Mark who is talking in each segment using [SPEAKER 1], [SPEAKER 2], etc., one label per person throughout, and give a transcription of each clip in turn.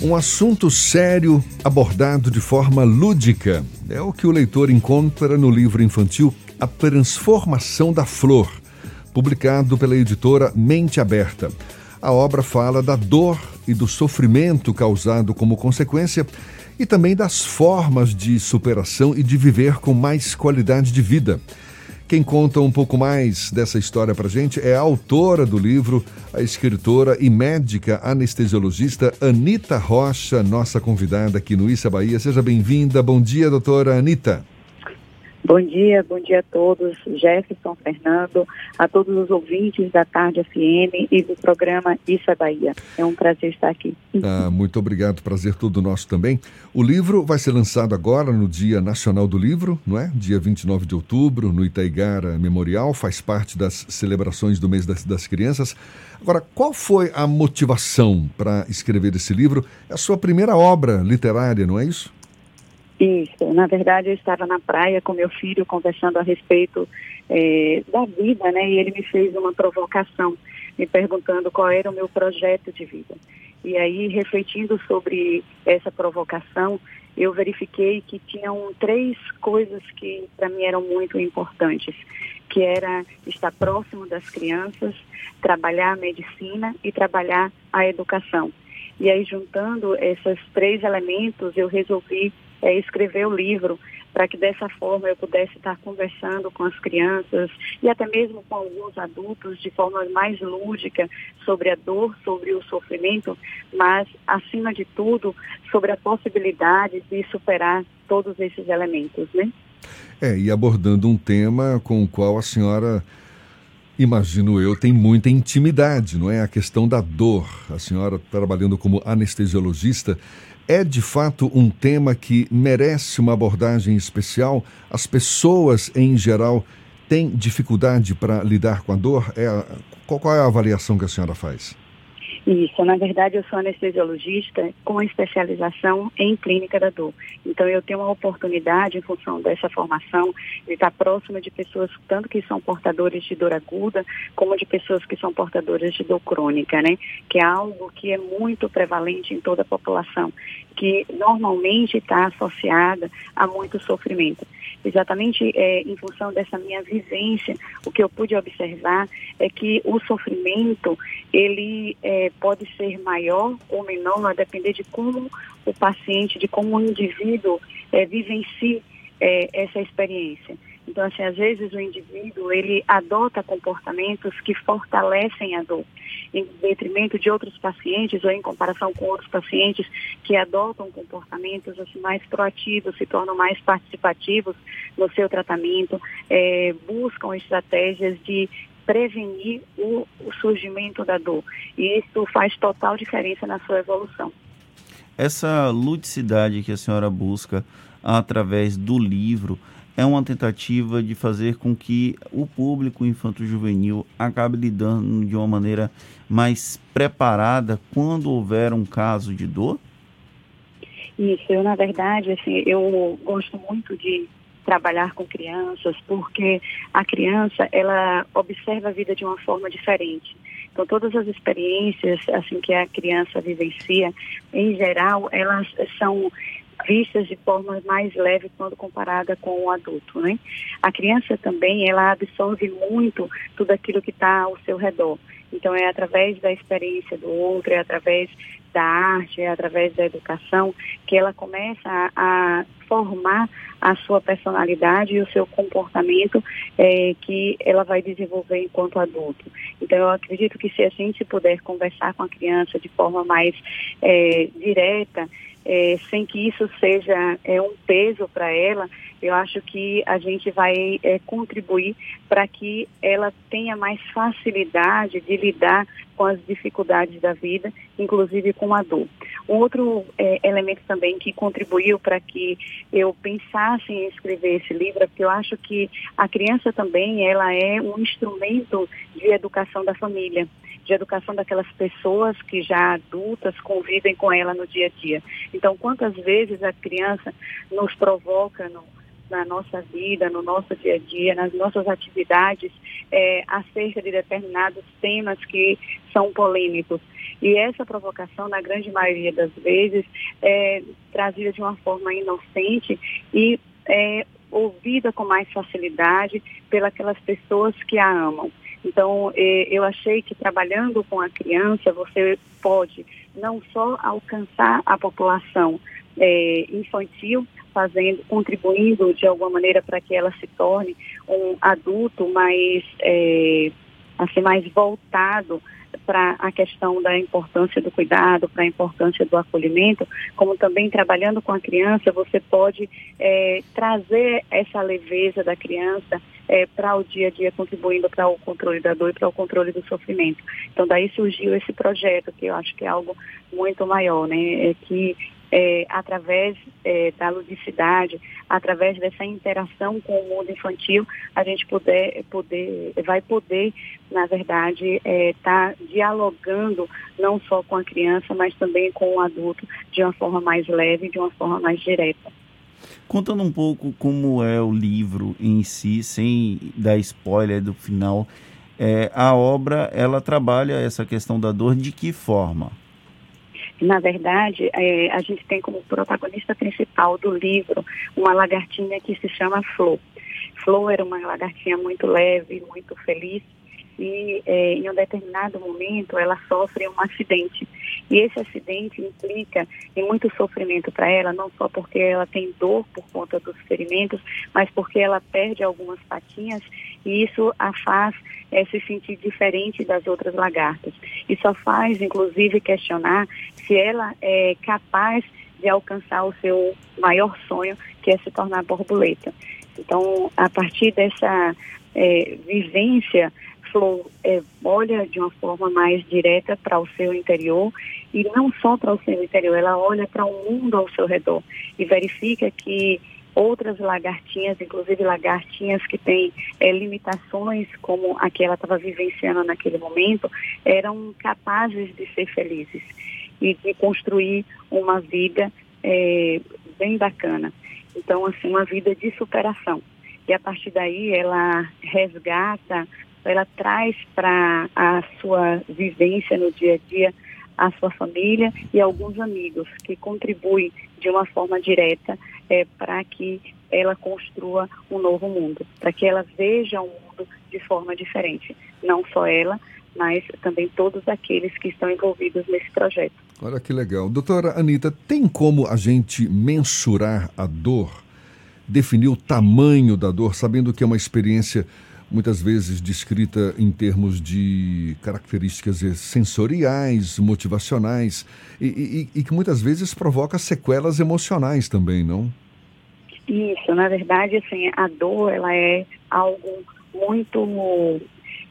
[SPEAKER 1] Um assunto sério abordado de forma lúdica é o que o leitor encontra no livro infantil A Transformação da Flor, publicado pela editora Mente Aberta. A obra fala da dor e do sofrimento causado como consequência e também das formas de superação e de viver com mais qualidade de vida. Quem conta um pouco mais dessa história para gente é a autora do livro, a escritora e médica anestesiologista Anita Rocha, nossa convidada aqui no Issa Bahia. Seja bem-vinda. Bom dia, doutora Anita.
[SPEAKER 2] Bom dia, bom dia a todos, Jefferson, Fernando, a todos os ouvintes da Tarde FM e do programa Isso é Bahia. É um prazer estar aqui.
[SPEAKER 1] Ah, muito obrigado, prazer todo nosso também. O livro vai ser lançado agora no Dia Nacional do Livro, não é? Dia 29 de outubro, no Itaigara Memorial, faz parte das celebrações do mês das, das crianças. Agora, qual foi a motivação para escrever esse livro? É a sua primeira obra literária, não é isso?
[SPEAKER 2] Isso, na verdade eu estava na praia com meu filho conversando a respeito é, da vida, né? E ele me fez uma provocação, me perguntando qual era o meu projeto de vida. E aí, refletindo sobre essa provocação, eu verifiquei que tinham três coisas que para mim eram muito importantes, que era estar próximo das crianças, trabalhar a medicina e trabalhar a educação. E aí, juntando esses três elementos, eu resolvi é, escrever o livro para que dessa forma eu pudesse estar conversando com as crianças e até mesmo com alguns adultos de forma mais lúdica sobre a dor, sobre o sofrimento, mas acima de tudo sobre a possibilidade de superar todos esses elementos, né?
[SPEAKER 1] É, e abordando um tema com o qual a senhora imagino eu, tem muita intimidade, não é? A questão da dor. A senhora trabalhando como anestesiologista, é de fato um tema que merece uma abordagem especial? As pessoas, em geral, têm dificuldade para lidar com a dor? É qual é a avaliação que a senhora faz?
[SPEAKER 2] Isso, na verdade eu sou anestesiologista com especialização em clínica da dor. Então eu tenho uma oportunidade, em função dessa formação, de estar próxima de pessoas tanto que são portadores de dor aguda, como de pessoas que são portadoras de dor crônica, né? Que é algo que é muito prevalente em toda a população, que normalmente está associada a muito sofrimento exatamente é, em função dessa minha vivência, o que eu pude observar é que o sofrimento ele é, pode ser maior ou menor a depender de como o paciente, de como o indivíduo é, vivencie é, essa experiência. Então, assim, às vezes o indivíduo, ele adota comportamentos que fortalecem a dor, em detrimento de outros pacientes ou em comparação com outros pacientes que adotam comportamentos assim, mais proativos, se tornam mais participativos no seu tratamento, é, buscam estratégias de prevenir o, o surgimento da dor. E isso faz total diferença na sua evolução.
[SPEAKER 3] Essa ludicidade que a senhora busca através do livro, é uma tentativa de fazer com que o público infanto-juvenil acabe lidando de uma maneira mais preparada quando houver um caso de dor?
[SPEAKER 2] Isso, eu na verdade, assim, eu gosto muito de trabalhar com crianças porque a criança, ela observa a vida de uma forma diferente. Então, todas as experiências assim que a criança vivencia, em geral, elas são vistas de forma mais leve quando comparada com o adulto, né? A criança também, ela absorve muito tudo aquilo que está ao seu redor. Então, é através da experiência do outro, é através da arte, é através da educação, que ela começa a, a formar a sua personalidade e o seu comportamento é, que ela vai desenvolver enquanto adulto. Então, eu acredito que se a gente puder conversar com a criança de forma mais é, direta, é, sem que isso seja é, um peso para ela, eu acho que a gente vai é, contribuir para que ela tenha mais facilidade de lidar com as dificuldades da vida, inclusive com a dor. Um outro é, elemento também que contribuiu para que eu pensasse em escrever esse livro é porque eu acho que a criança também ela é um instrumento de educação da família de educação daquelas pessoas que já adultas convivem com ela no dia a dia. Então, quantas vezes a criança nos provoca no, na nossa vida, no nosso dia a dia, nas nossas atividades, é, acerca de determinados temas que são polêmicos. E essa provocação, na grande maioria das vezes, é trazida de uma forma inocente e é, ouvida com mais facilidade pelas pessoas que a amam. Então, é, eu achei que trabalhando com a criança, você pode não só alcançar a população é, infantil, fazendo, contribuindo de alguma maneira para que ela se torne um adulto mais, é, assim, mais voltado para a questão da importância do cuidado, para a importância do acolhimento, como também trabalhando com a criança, você pode é, trazer essa leveza da criança é, para o dia a dia, contribuindo para o controle da dor e para o controle do sofrimento. Então, daí surgiu esse projeto, que eu acho que é algo muito maior, né? É que é, através é, da ludicidade, através dessa interação com o mundo infantil, a gente poder, poder vai poder, na verdade, estar é, tá dialogando não só com a criança, mas também com o adulto de uma forma mais leve, de uma forma mais direta.
[SPEAKER 3] Contando um pouco como é o livro em si, sem dar spoiler do final, é, a obra ela trabalha essa questão da dor de que forma?
[SPEAKER 2] Na verdade, é, a gente tem como protagonista principal do livro uma lagartinha que se chama Flor. Flor era uma lagartinha muito leve, muito feliz, e é, em um determinado momento ela sofre um acidente. E esse acidente implica em muito sofrimento para ela, não só porque ela tem dor por conta dos ferimentos, mas porque ela perde algumas patinhas e isso a faz é, se sentir diferente das outras lagartas. E só faz, inclusive, questionar se ela é capaz de alcançar o seu maior sonho, que é se tornar borboleta. Então, a partir dessa é, vivência Flor é, olha de uma forma mais direta para o seu interior e não só para o seu interior, ela olha para o mundo ao seu redor e verifica que outras lagartinhas, inclusive lagartinhas que têm é, limitações como a que ela estava vivenciando naquele momento, eram capazes de ser felizes e de construir uma vida é, bem bacana. Então, assim, uma vida de superação. E a partir daí ela resgata ela traz para a sua vivência no dia a dia a sua família e alguns amigos que contribuem de uma forma direta é, para que ela construa um novo mundo, para que ela veja o mundo de forma diferente. Não só ela, mas também todos aqueles que estão envolvidos nesse projeto.
[SPEAKER 1] Olha que legal. Doutora Anitta, tem como a gente mensurar a dor, definir o tamanho da dor, sabendo que é uma experiência muitas vezes descrita em termos de características sensoriais, motivacionais, e, e, e, que muitas vezes provoca sequelas emocionais também, não?
[SPEAKER 2] Isso, na verdade, assim, a dor ela é algo muito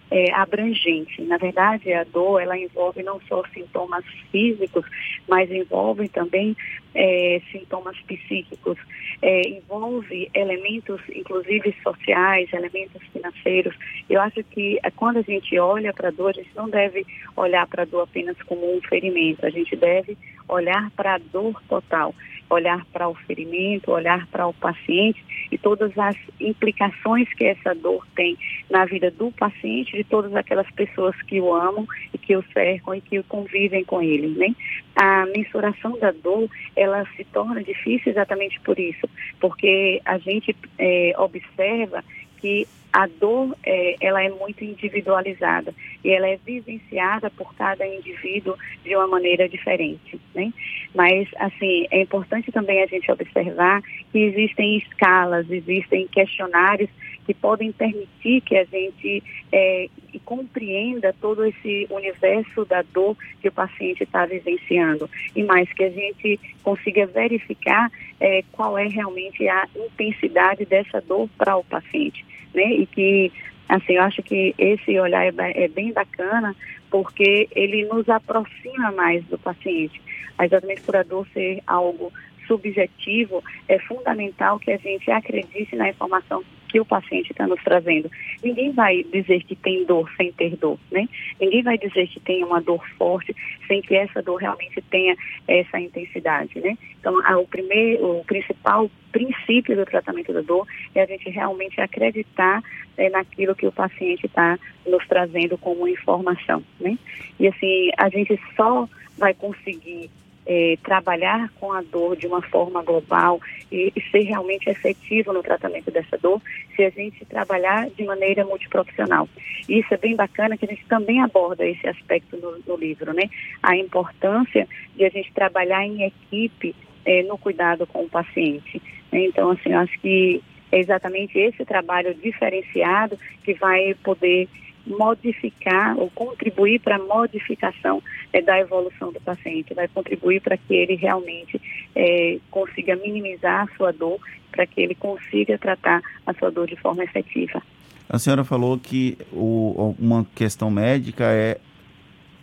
[SPEAKER 2] é, abrangente. Na verdade, a dor ela envolve não só sintomas físicos, mas envolve também é, sintomas psíquicos, é, envolve elementos, inclusive sociais, elementos financeiros. Eu acho que é, quando a gente olha para a dor, a gente não deve olhar para a dor apenas como um ferimento, a gente deve olhar para a dor total, olhar para o ferimento, olhar para o paciente e todas as implicações que essa dor tem na vida do paciente, de todas aquelas pessoas que o amam e que o cercam e que convivem com ele, né? A mensuração da dor, ela se torna difícil exatamente por isso, porque a gente é, observa que a dor é, ela é muito individualizada e ela é vivenciada por cada indivíduo de uma maneira diferente, né? Mas assim é importante também a gente observar que existem escalas, existem questionários que podem permitir que a gente é, compreenda todo esse universo da dor que o paciente está vivenciando e mais que a gente consiga verificar é, qual é realmente a intensidade dessa dor para o paciente né? E que, assim, eu acho que esse olhar é, é bem bacana porque ele nos aproxima mais do paciente. Exatamente por a dor ser algo subjetivo, é fundamental que a gente acredite na informação que o paciente está nos trazendo. Ninguém vai dizer que tem dor sem ter dor, né? Ninguém vai dizer que tem uma dor forte sem que essa dor realmente tenha essa intensidade, né? Então, o primeiro, o principal princípio do tratamento da dor é a gente realmente acreditar é, naquilo que o paciente está nos trazendo como informação, né? E assim, a gente só vai conseguir é, trabalhar com a dor de uma forma global e, e, ser realmente efetivo no tratamento dessa dor se a gente trabalhar de maneira multiprofissional. E isso é bem bacana que a gente também aborda esse aspecto no, no livro, né? A importância de a gente trabalhar em equipe é, no cuidado com o paciente. Então, assim, eu acho que é exatamente esse trabalho diferenciado que vai poder modificar ou contribuir para a modificação é, da evolução do paciente, vai contribuir para que ele realmente é, consiga minimizar a sua dor, para que ele consiga tratar a sua dor de forma efetiva.
[SPEAKER 3] A senhora falou que o, uma questão médica é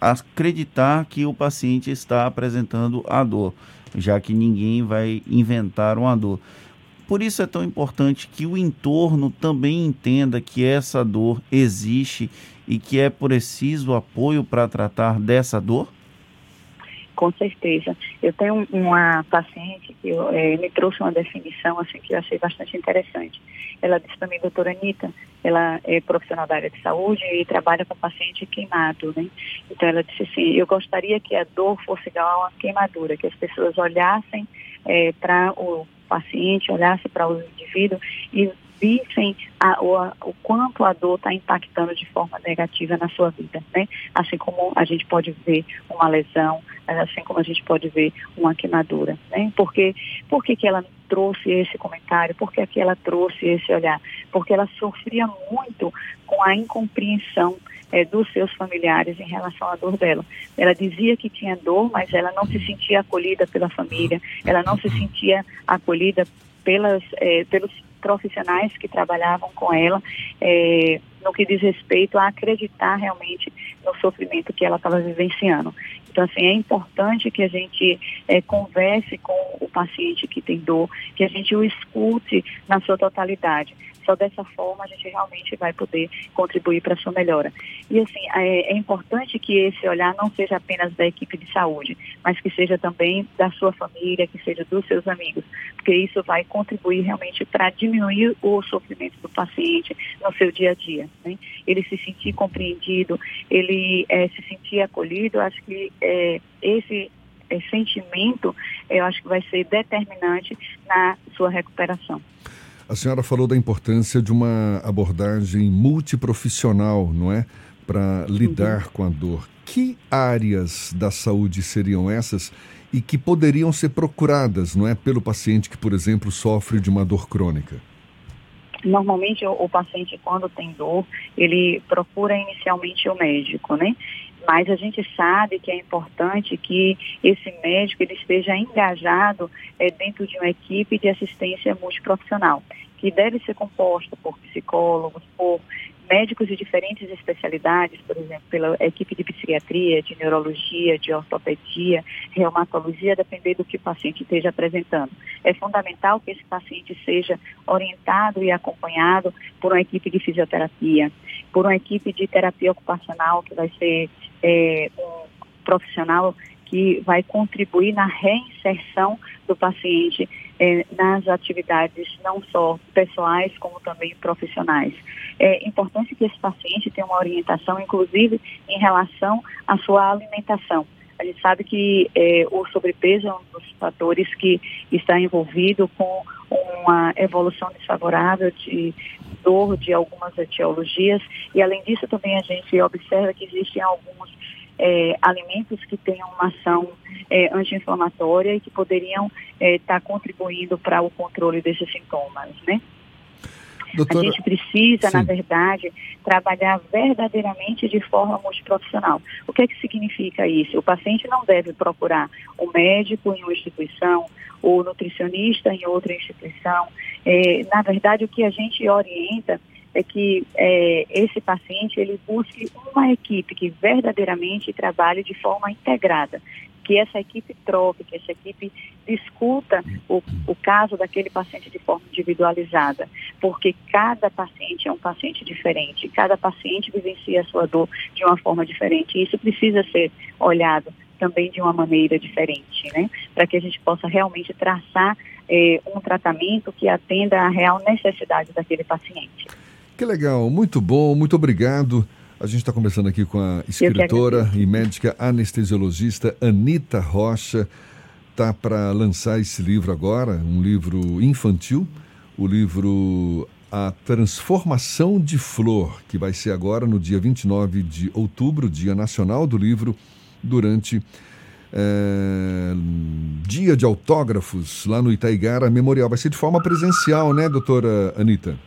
[SPEAKER 3] acreditar que o paciente está apresentando a dor, já que ninguém vai inventar uma dor. Por isso é tão importante que o entorno também entenda que essa dor existe e que é preciso apoio para tratar dessa dor?
[SPEAKER 2] Com certeza. Eu tenho uma paciente que eu, é, me trouxe uma definição assim que eu achei bastante interessante. Ela disse para mim, doutora Anitta, ela é profissional da área de saúde e trabalha com paciente queimado, né? Então ela disse assim, eu gostaria que a dor fosse igual a uma queimadura, que as pessoas olhassem é, para o paciente, olhasse para o indivíduo e vissem a, o, a, o quanto a dor está impactando de forma negativa na sua vida, né? Assim como a gente pode ver uma lesão, assim como a gente pode ver uma queimadura, né? Porque, por que, que ela trouxe esse comentário? Por que, que ela trouxe esse olhar? Porque ela sofria muito com a incompreensão é, dos seus familiares em relação à dor dela. Ela dizia que tinha dor, mas ela não se sentia acolhida pela família, ela não se sentia acolhida pelas, é, pelos profissionais que trabalhavam com ela é, no que diz respeito a acreditar realmente no sofrimento que ela estava vivenciando. Então, assim, é importante que a gente é, converse com o paciente que tem dor, que a gente o escute na sua totalidade. Só dessa forma a gente realmente vai poder contribuir para a sua melhora. E assim, é, é, importante que esse olhar não seja apenas da equipe de saúde, mas que seja também da sua família, que seja dos seus amigos, porque isso vai contribuir realmente para diminuir o sofrimento do paciente no seu dia a dia. Né? Ele se sentir compreendido, ele é, se sentir acolhido, acho que é, esse sentimento, eu acho que vai ser determinante na sua recuperação.
[SPEAKER 1] A senhora falou da importância de uma abordagem multiprofissional, não é? Para lidar uhum. com a dor. Que áreas da saúde seriam essas e que poderiam ser procuradas, não é? Pelo paciente que, por exemplo, sofre de uma dor crônica?
[SPEAKER 2] Normalmente, o, o paciente, quando tem dor, ele procura inicialmente o médico, né? Mas a gente sabe que é importante que esse médico ele esteja engajado é, dentro de uma equipe de assistência multiprofissional, que deve ser composta por psicólogos, por médicos de diferentes especialidades, por exemplo, pela equipe de psiquiatria, de neurologia, de ortopedia, reumatologia, depender do que o paciente esteja apresentando. É fundamental que esse paciente seja orientado e acompanhado por uma equipe de fisioterapia, por uma equipe de terapia ocupacional, que vai ser é, um profissional que vai contribuir na reinserção do paciente é, nas atividades não só pessoais como também profissionais. É importante que esse paciente tenha uma orientação, inclusive em relação à sua alimentação. A gente sabe que é, o sobrepeso é um dos fatores que está envolvido com uma evolução desfavorável de dor de algumas etiologias e além disso também a gente observa que existem alguns é, alimentos que tenham uma ação é, anti-inflamatória e que poderiam estar é, tá contribuindo para o controle desses sintomas, né? Doutora... A gente precisa, Sim. na verdade, trabalhar verdadeiramente de forma multiprofissional. O que é que significa isso? O paciente não deve procurar o um médico em uma instituição, o nutricionista em outra instituição. É, na verdade, o que a gente orienta é que é, esse paciente ele busque uma equipe que verdadeiramente trabalhe de forma integrada, que essa equipe troque, que essa equipe discuta o, o caso daquele paciente de forma individualizada, porque cada paciente é um paciente diferente, cada paciente vivencia a sua dor de uma forma diferente, e isso precisa ser olhado também de uma maneira diferente, né? Para que a gente possa realmente traçar eh, um tratamento que atenda à real necessidade daquele paciente.
[SPEAKER 1] Que legal, muito bom, muito obrigado. A gente está conversando aqui com a escritora e médica anestesiologista Anita Rocha. Está para lançar esse livro agora, um livro infantil, o livro A Transformação de Flor, que vai ser agora no dia 29 de outubro, Dia Nacional do Livro, durante é, dia de autógrafos lá no Itaigara Memorial. Vai ser de forma presencial, né, doutora Anitta?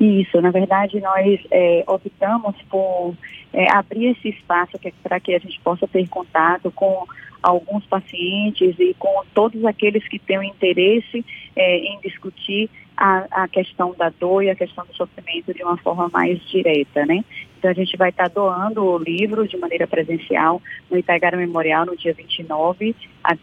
[SPEAKER 2] Isso, na verdade nós é, optamos por é, abrir esse espaço para que a gente possa ter contato com alguns pacientes e com todos aqueles que têm interesse é, em discutir a, a, questão da dor e a questão do sofrimento de uma forma mais direta, né? Então a gente vai estar doando o livro de maneira presencial no Itaigara Memorial no dia 29,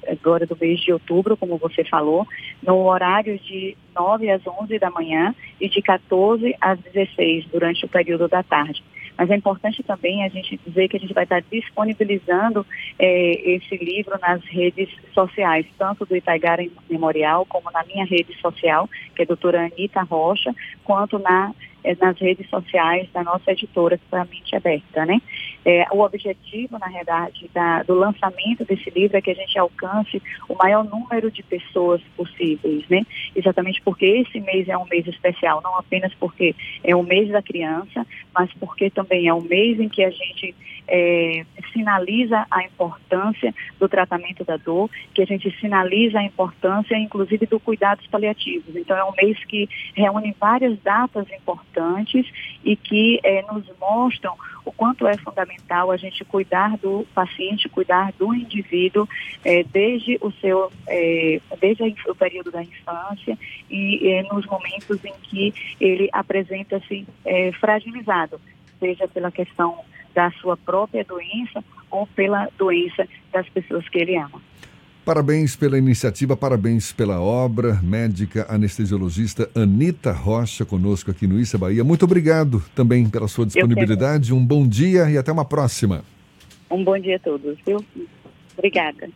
[SPEAKER 2] agora do mês de outubro, como você falou, no horário de 9 às 11 da manhã e de 14 às 16 durante o período da tarde. Mas é importante também a gente dizer que a gente vai estar disponibilizando é, esse livro nas redes sociais, tanto do Itaigara Memorial, como na minha rede social, que é a doutora Anitta Rocha, quanto na é, nas redes sociais da nossa editora, que é a Mente Aberta, né? É, o objetivo, na verdade, da, do lançamento desse livro é que a gente alcance o maior número de pessoas possíveis, né? Exatamente porque esse mês é um mês especial, não apenas porque é o mês da criança, mas porque também é um mês em que a gente é, sinaliza a importância do tratamento da dor, que a gente sinaliza a importância, inclusive, do cuidados paliativos. Então, é um mês que reúne várias datas importantes e que é, nos mostram o quanto é fundamental a gente cuidar do paciente, cuidar do indivíduo é, desde o seu, é, desde o período da infância e nos momentos em que ele apresenta-se é, fragilizado, seja pela questão da sua própria doença ou pela doença das pessoas que ele ama.
[SPEAKER 1] Parabéns pela iniciativa, parabéns pela obra. Médica anestesiologista Anita Rocha conosco aqui no Issa Bahia. Muito obrigado também pela sua disponibilidade. Um bom dia e até uma próxima.
[SPEAKER 2] Um bom dia a todos, viu? Obrigada.